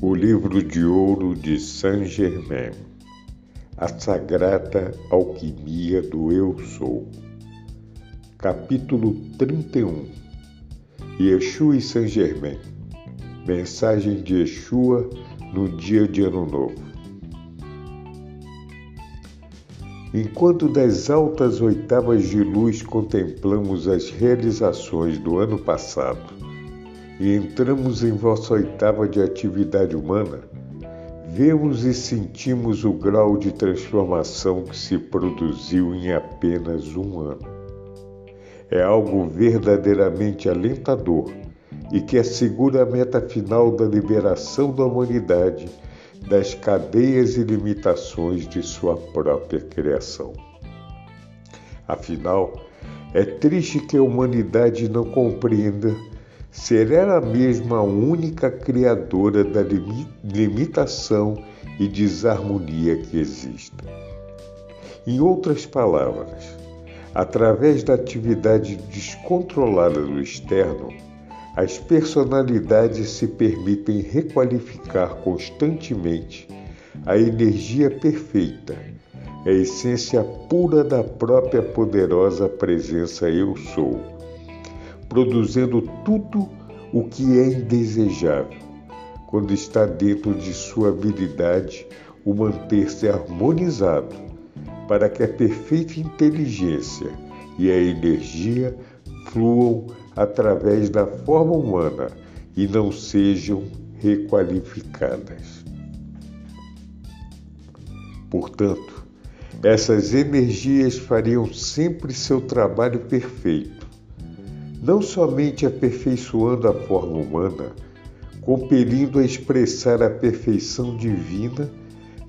O livro de ouro de Saint-Germain, a sagrada alquimia do Eu Sou. Capítulo 31 Yeshua e Saint-Germain Mensagem de Yeshua no dia de Ano Novo. Enquanto das altas oitavas de luz contemplamos as realizações do ano passado, e entramos em vossa oitava de atividade humana, vemos e sentimos o grau de transformação que se produziu em apenas um ano. É algo verdadeiramente alentador e que assegura a meta final da liberação da humanidade das cadeias e limitações de sua própria criação. Afinal, é triste que a humanidade não compreenda ser ela mesma a única criadora da limitação e desarmonia que existe. Em outras palavras, através da atividade descontrolada do externo, as personalidades se permitem requalificar constantemente a energia perfeita, a essência pura da própria poderosa presença Eu Sou produzindo tudo o que é indesejável, quando está dentro de sua habilidade o manter-se harmonizado, para que a perfeita inteligência e a energia fluam através da forma humana e não sejam requalificadas. Portanto, essas energias fariam sempre seu trabalho perfeito, não somente aperfeiçoando a forma humana, compelindo a expressar a perfeição divina,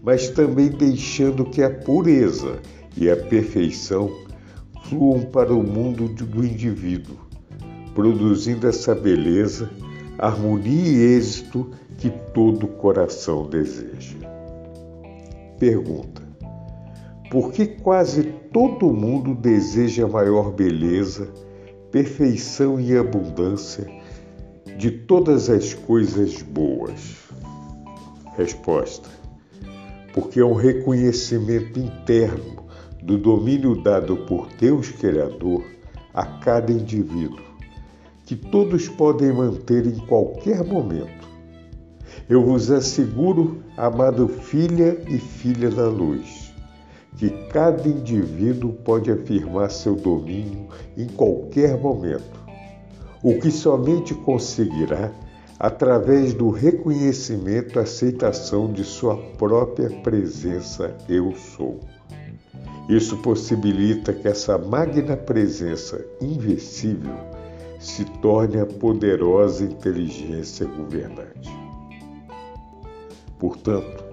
mas também deixando que a pureza e a perfeição fluam para o mundo do indivíduo, produzindo essa beleza, harmonia e êxito que todo coração deseja. Pergunta: Por que quase todo mundo deseja maior beleza? Perfeição e abundância de todas as coisas boas? Resposta: porque é um reconhecimento interno do domínio dado por Deus Criador a cada indivíduo, que todos podem manter em qualquer momento. Eu vos asseguro, amado filha e filha da luz, que cada indivíduo pode afirmar seu domínio em qualquer momento, o que somente conseguirá através do reconhecimento e aceitação de sua própria presença Eu Sou. Isso possibilita que essa magna presença invencível se torne a poderosa inteligência governante. Portanto,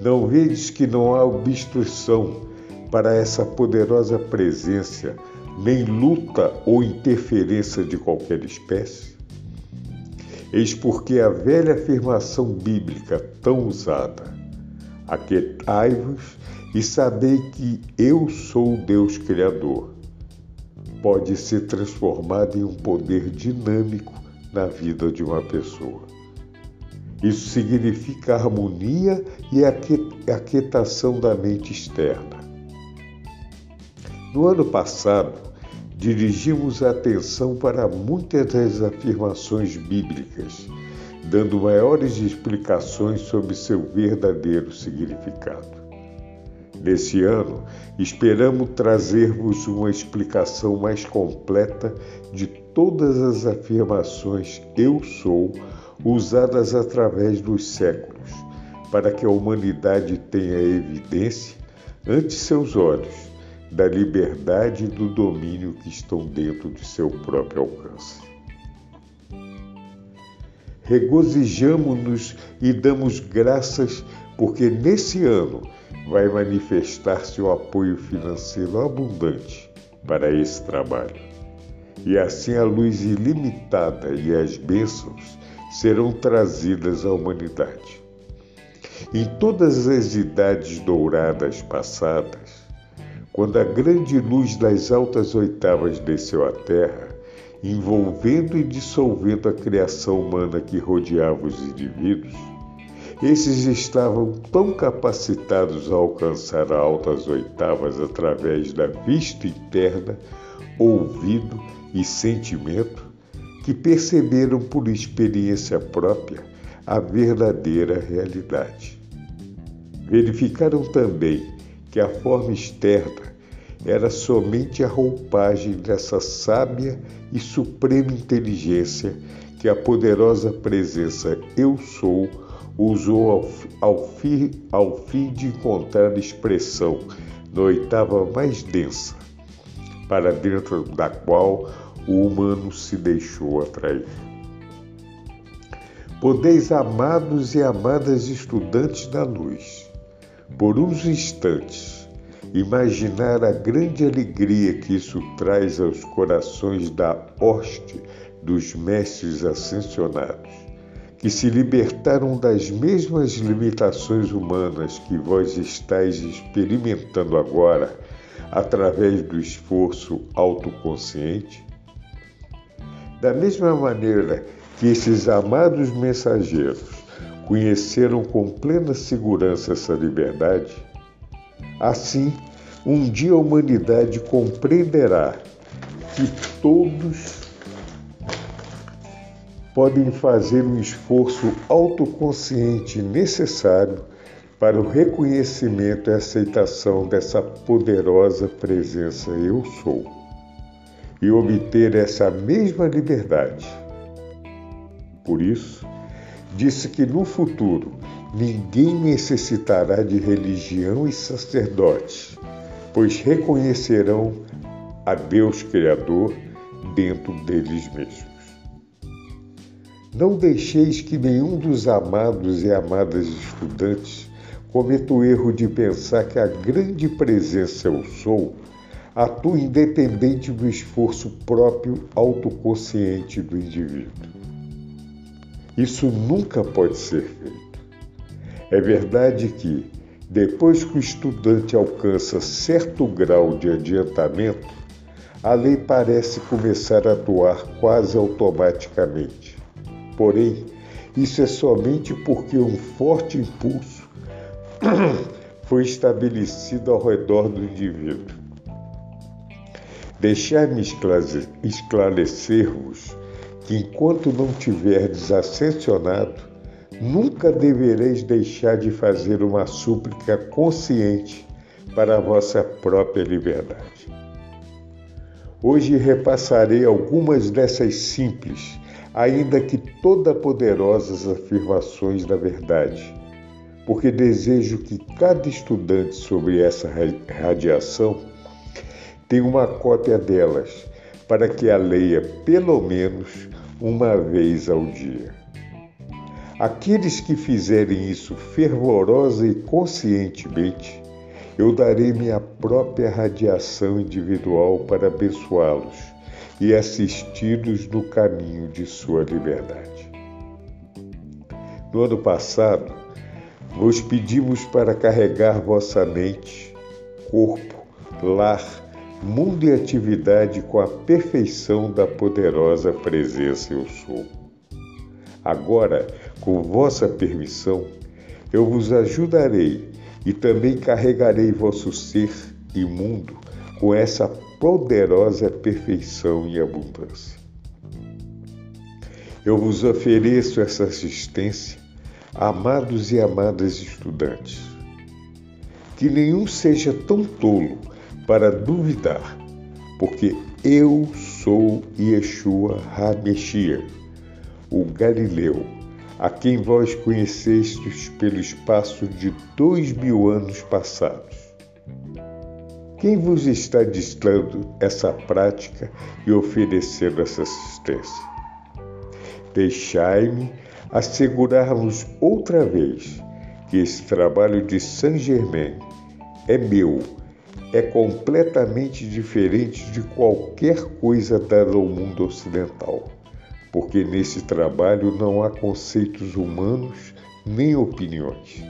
não vedes que não há obstrução para essa poderosa presença, nem luta ou interferência de qualquer espécie? Eis porque a velha afirmação bíblica tão usada, aquietai-vos e sabei que eu sou o Deus Criador, pode ser transformada em um poder dinâmico na vida de uma pessoa. Isso significa harmonia e aquietação da mente externa. No ano passado, dirigimos a atenção para muitas das afirmações bíblicas, dando maiores explicações sobre seu verdadeiro significado. Nesse ano, esperamos trazer-vos uma explicação mais completa de todas as afirmações Eu sou usadas através dos séculos, para que a humanidade tenha evidência ante seus olhos da liberdade e do domínio que estão dentro de seu próprio alcance. Regozijamo-nos e damos graças porque nesse ano vai manifestar-se o apoio financeiro abundante para esse trabalho. E assim a luz ilimitada e as bênçãos serão trazidas à humanidade. Em todas as idades douradas passadas, quando a grande luz das altas oitavas desceu à Terra, envolvendo e dissolvendo a criação humana que rodeava os indivíduos, Esses estavam tão capacitados a alcançar altas oitavas através da vista interna, ouvido e sentimento, que perceberam por experiência própria a verdadeira realidade. Verificaram também que a forma externa era somente a roupagem dessa sábia e suprema inteligência que a poderosa presença Eu Sou usou ao, ao, fi, ao fim de encontrar expressão na oitava mais densa, para dentro da qual o humano se deixou atrair. Podeis, amados e amadas estudantes da luz, por uns instantes, imaginar a grande alegria que isso traz aos corações da hoste dos mestres ascensionados, que se libertaram das mesmas limitações humanas que vós estáis experimentando agora através do esforço autoconsciente? Da mesma maneira que esses amados mensageiros conheceram com plena segurança essa liberdade, assim, um dia a humanidade compreenderá que todos podem fazer o esforço autoconsciente necessário para o reconhecimento e aceitação dessa poderosa presença Eu Sou e obter essa mesma liberdade. Por isso, disse que no futuro ninguém necessitará de religião e sacerdotes, pois reconhecerão a Deus Criador dentro deles mesmos. Não deixeis que nenhum dos amados e amadas estudantes cometa o erro de pensar que a grande presença eu sou atua independente do esforço próprio autoconsciente do indivíduo. Isso nunca pode ser feito. É verdade que, depois que o estudante alcança certo grau de adiantamento, a lei parece começar a atuar quase automaticamente Porém, isso é somente porque um forte impulso foi estabelecido ao redor do indivíduo. Deixai-me esclarecer-vos que enquanto não tiverdes ascensionado, nunca devereis deixar de fazer uma súplica consciente para a vossa própria liberdade. Hoje repassarei algumas dessas simples ainda que toda poderosas afirmações da verdade, porque desejo que cada estudante sobre essa radiação tenha uma cópia delas, para que a leia pelo menos uma vez ao dia. Aqueles que fizerem isso fervorosa e conscientemente, eu darei minha própria radiação individual para abençoá-los e assistidos no caminho de sua liberdade. No ano passado, vos pedimos para carregar vossa mente, corpo, lar, mundo e atividade com a perfeição da poderosa presença Eu Sou. Agora, com vossa permissão, eu vos ajudarei e também carregarei vosso ser e mundo com essa poderosa perfeição e abundância. Eu vos ofereço essa assistência, amados e amadas estudantes. Que nenhum seja tão tolo para duvidar, porque eu sou Yeshua HaMeshiach, o Galileu, a quem vós conhecestes pelo espaço de dois mil anos passados quem vos está distando essa prática e oferecendo essa assistência? Deixai-me assegurarmos outra vez que esse trabalho de Saint Germain é meu, é completamente diferente de qualquer coisa dada ao mundo ocidental, porque nesse trabalho não há conceitos humanos nem opiniões.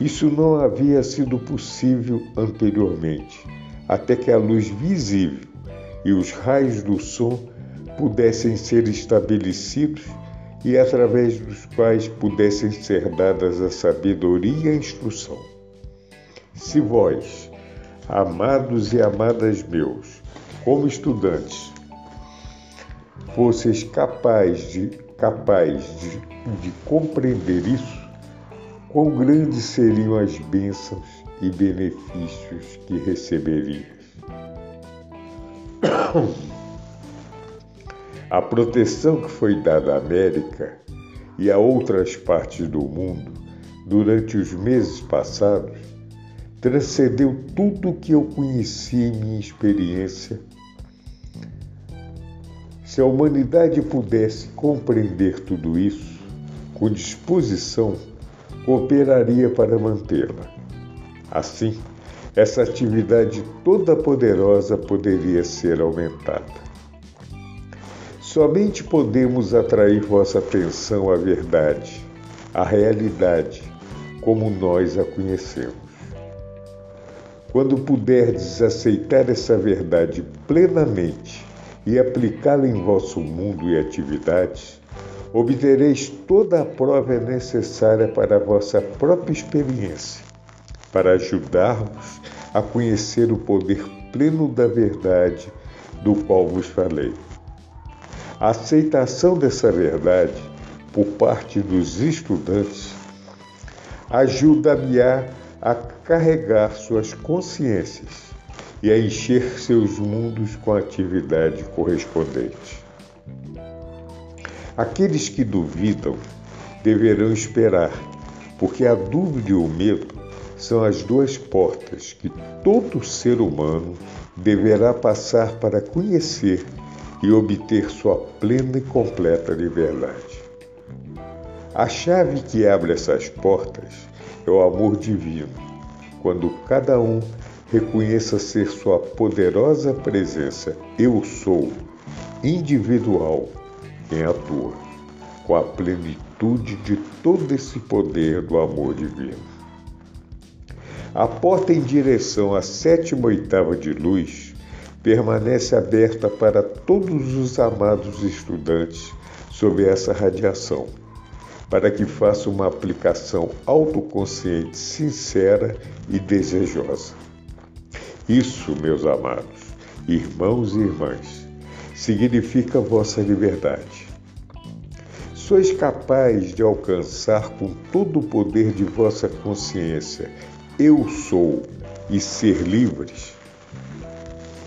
Isso não havia sido possível anteriormente, até que a luz visível e os raios do som pudessem ser estabelecidos e através dos quais pudessem ser dadas a sabedoria e a instrução. Se vós, amados e amadas meus, como estudantes, fosseis capaz de, capaz de, de compreender isso, quão grandes seriam as bênçãos e benefícios que receberias. A proteção que foi dada à América e a outras partes do mundo durante os meses passados transcendeu tudo o que eu conheci em minha experiência. Se a humanidade pudesse compreender tudo isso, com disposição, cooperaria para mantê-la. Assim, essa atividade toda poderosa poderia ser aumentada. Somente podemos atrair vossa atenção à verdade, à realidade, como nós a conhecemos. Quando puderdes aceitar essa verdade plenamente e aplicá-la em vosso mundo e atividades, obtereis toda a prova necessária para a vossa própria experiência, para ajudar-vos a conhecer o poder pleno da verdade do qual vos falei. A aceitação dessa verdade por parte dos estudantes ajuda-me a, a carregar suas consciências e a encher seus mundos com a atividade correspondente. Aqueles que duvidam deverão esperar, porque a dúvida e o medo são as duas portas que todo ser humano deverá passar para conhecer e obter sua plena e completa liberdade. A chave que abre essas portas é o amor divino, quando cada um reconheça ser sua poderosa presença Eu sou, individual, quem atua, com a plenitude de todo esse poder do amor divino. A porta em direção à sétima oitava de luz permanece aberta para todos os amados estudantes sob essa radiação, para que façam uma aplicação autoconsciente, sincera e desejosa. Isso, meus amados, irmãos e irmãs, significa vossa liberdade. Sois capazes de alcançar com todo o poder de vossa consciência, eu sou, e ser livres?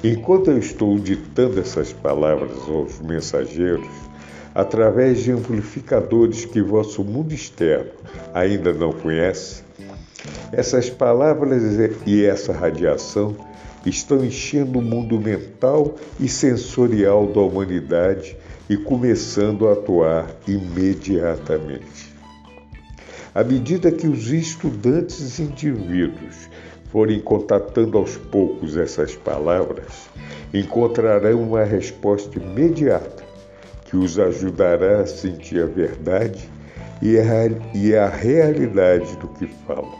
Enquanto eu estou ditando essas palavras aos mensageiros, através de amplificadores que vosso mundo externo ainda não conhece, essas palavras e essa radiação estão enchendo o mundo mental e sensorial da humanidade e começando a atuar imediatamente. À medida que os estudantes indivíduos forem contatando aos poucos essas palavras, encontrarão uma resposta imediata que os ajudará a sentir a verdade e a, e a realidade do que falam.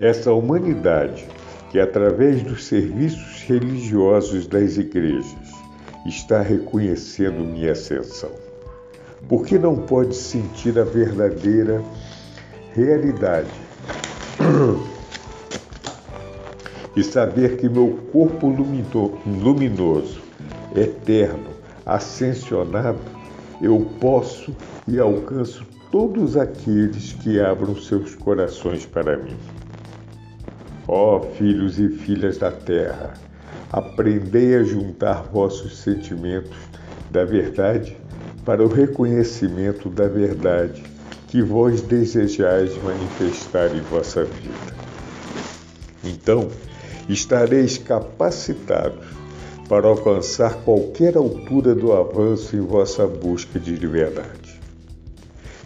Essa humanidade que, através dos serviços religiosos das igrejas, está reconhecendo minha ascensão. Por que não pode sentir a verdadeira realidade e saber que meu corpo luminoso, eterno, ascensionado, eu posso e alcanço todos aqueles que abram seus corações para mim. Ó oh, filhos e filhas da terra, aprendei a juntar vossos sentimentos da verdade para o reconhecimento da verdade que vós desejais manifestar em vossa vida. Então, estareis capacitados para alcançar qualquer altura do avanço em vossa busca de liberdade.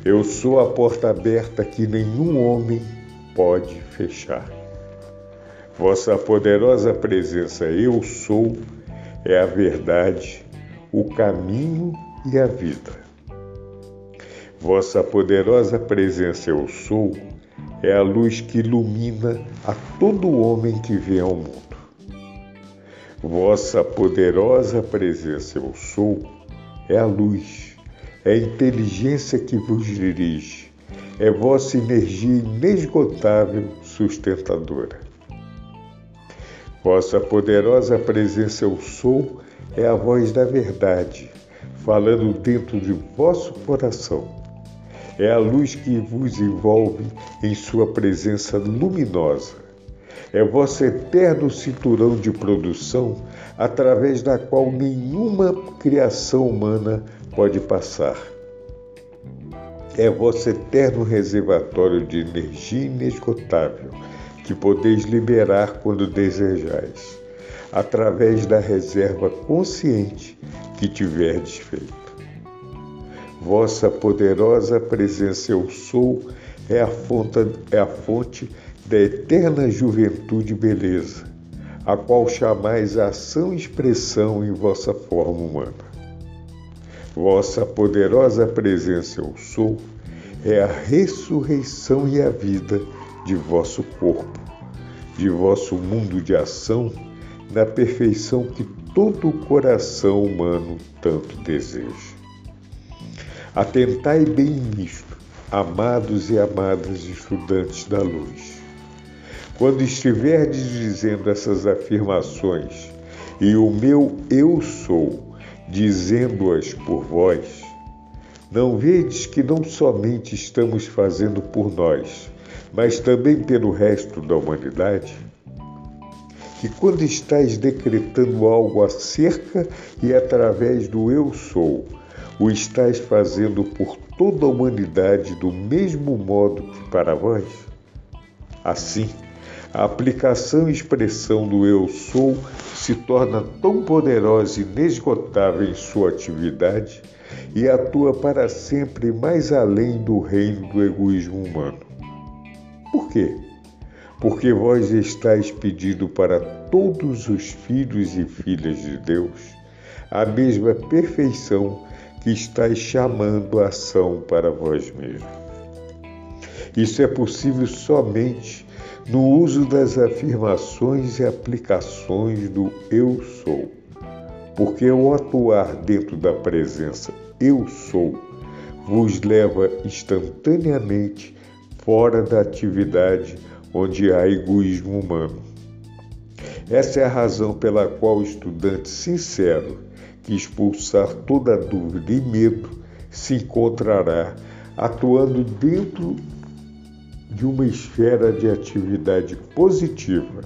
Eu sou a porta aberta que nenhum homem pode fechar. Vossa poderosa presença, Eu sou, é a verdade, o caminho e a vida. Vossa poderosa presença eu sou é a luz que ilumina a todo homem que vem ao mundo. Vossa poderosa presença eu sou é a luz, é a inteligência que vos dirige, é vossa energia inesgotável sustentadora. Vossa poderosa presença eu sou é a voz da verdade, falando dentro de vosso coração. É a luz que vos envolve em sua presença luminosa. É vosso eterno cinturão de produção através da qual nenhuma criação humana pode passar. É vosso eterno reservatório de energia inesgotável que podeis liberar quando desejais, através da reserva consciente que tiverdes feito. Vossa poderosa presença eu sou é a fonte, é a fonte da eterna juventude e beleza, a qual chamais ação e expressão em vossa forma humana. Vossa poderosa presença eu sou é a ressurreição e a vida de vosso corpo, de vosso mundo de ação, na perfeição que todo o coração humano tanto deseja. Atentai bem nisto, amados e amadas estudantes da luz. Quando estiverdes dizendo essas afirmações, e o meu eu sou, dizendo-as por vós, não vedes que não somente estamos fazendo por nós, mas também pelo resto da humanidade? Que quando estás decretando algo acerca e através do eu sou, o estás fazendo por toda a humanidade do mesmo modo que para vós? Assim, a aplicação e expressão do eu sou se torna tão poderosa e inesgotável em sua atividade e atua para sempre mais além do reino do egoísmo humano. Por quê? Porque vós estáis pedindo para todos os filhos e filhas de Deus a mesma perfeição que estáis chamando a ação para vós mesmos. Isso é possível somente no uso das afirmações e aplicações do eu sou. Porque ao atuar dentro da presença eu sou, vos leva instantaneamente fora da atividade onde há egoísmo humano. Essa é a razão pela qual o estudante sincero que expulsar toda dúvida e medo se encontrará atuando dentro de uma esfera de atividade positiva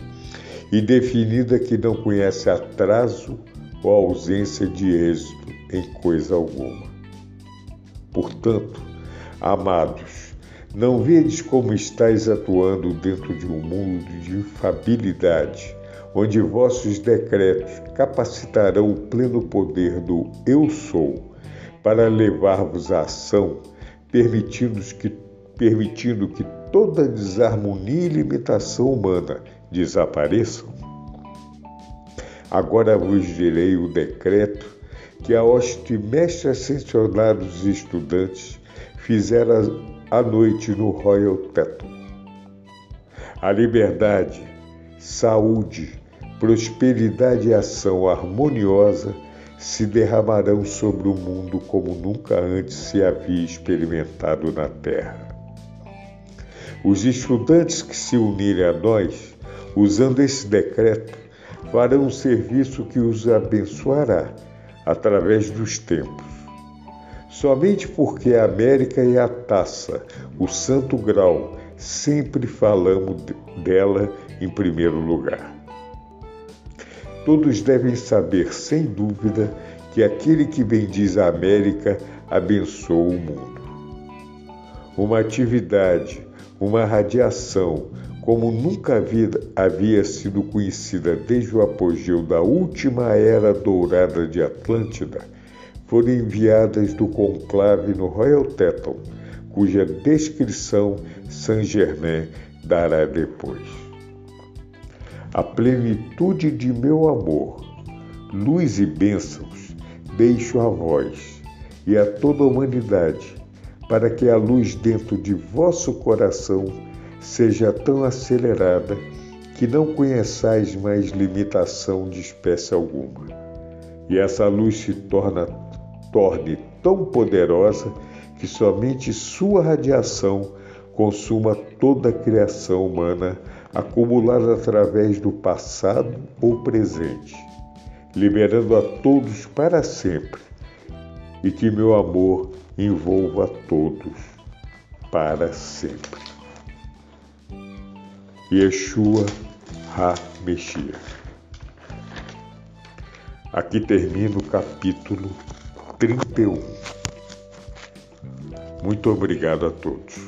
e definida que não conhece atraso ou ausência de êxito em coisa alguma. Portanto, amados, não vedes como estáis atuando dentro de um mundo de infabilidade, onde vossos decretos capacitarão o pleno poder do Eu Sou para levar-vos à ação, permitindo que, permitindo que toda desarmonia e limitação humana desapareçam? Agora vos direi o decreto que a hoste mestre ascensionados estudantes fizeram à noite no Royal Teton. A liberdade, saúde, prosperidade e ação harmoniosa se derramarão sobre o mundo como nunca antes se havia experimentado na Terra. Os estudantes que se unirem a nós, usando esse decreto, farão um serviço que os abençoará através dos tempos Somente porque a América é a taça, o santo grau, sempre falamos dela em primeiro lugar. Todos devem saber, sem dúvida, que aquele que bendiz a América abençoa o mundo. Uma atividade, uma radiação, como nunca havia, sido conhecida desde o apogeu da última era dourada de Atlântida, foram enviadas do conclave no Royal Teton, cuja descrição Saint-Germain dará depois. A plenitude de meu amor, luz e bênçãos, deixo a vós e a toda a humanidade, para que a luz dentro de vosso coração seja tão acelerada que não conheçais mais limitação de espécie alguma. E essa luz se torna torne tão poderosa que somente sua radiação consuma toda a criação humana acumulada através do passado ou presente, liberando a todos para sempre, e que meu amor envolva a todos para sempre. Yeshua HaMashiach. Aqui termina o capítulo 31. Muito obrigado a todos.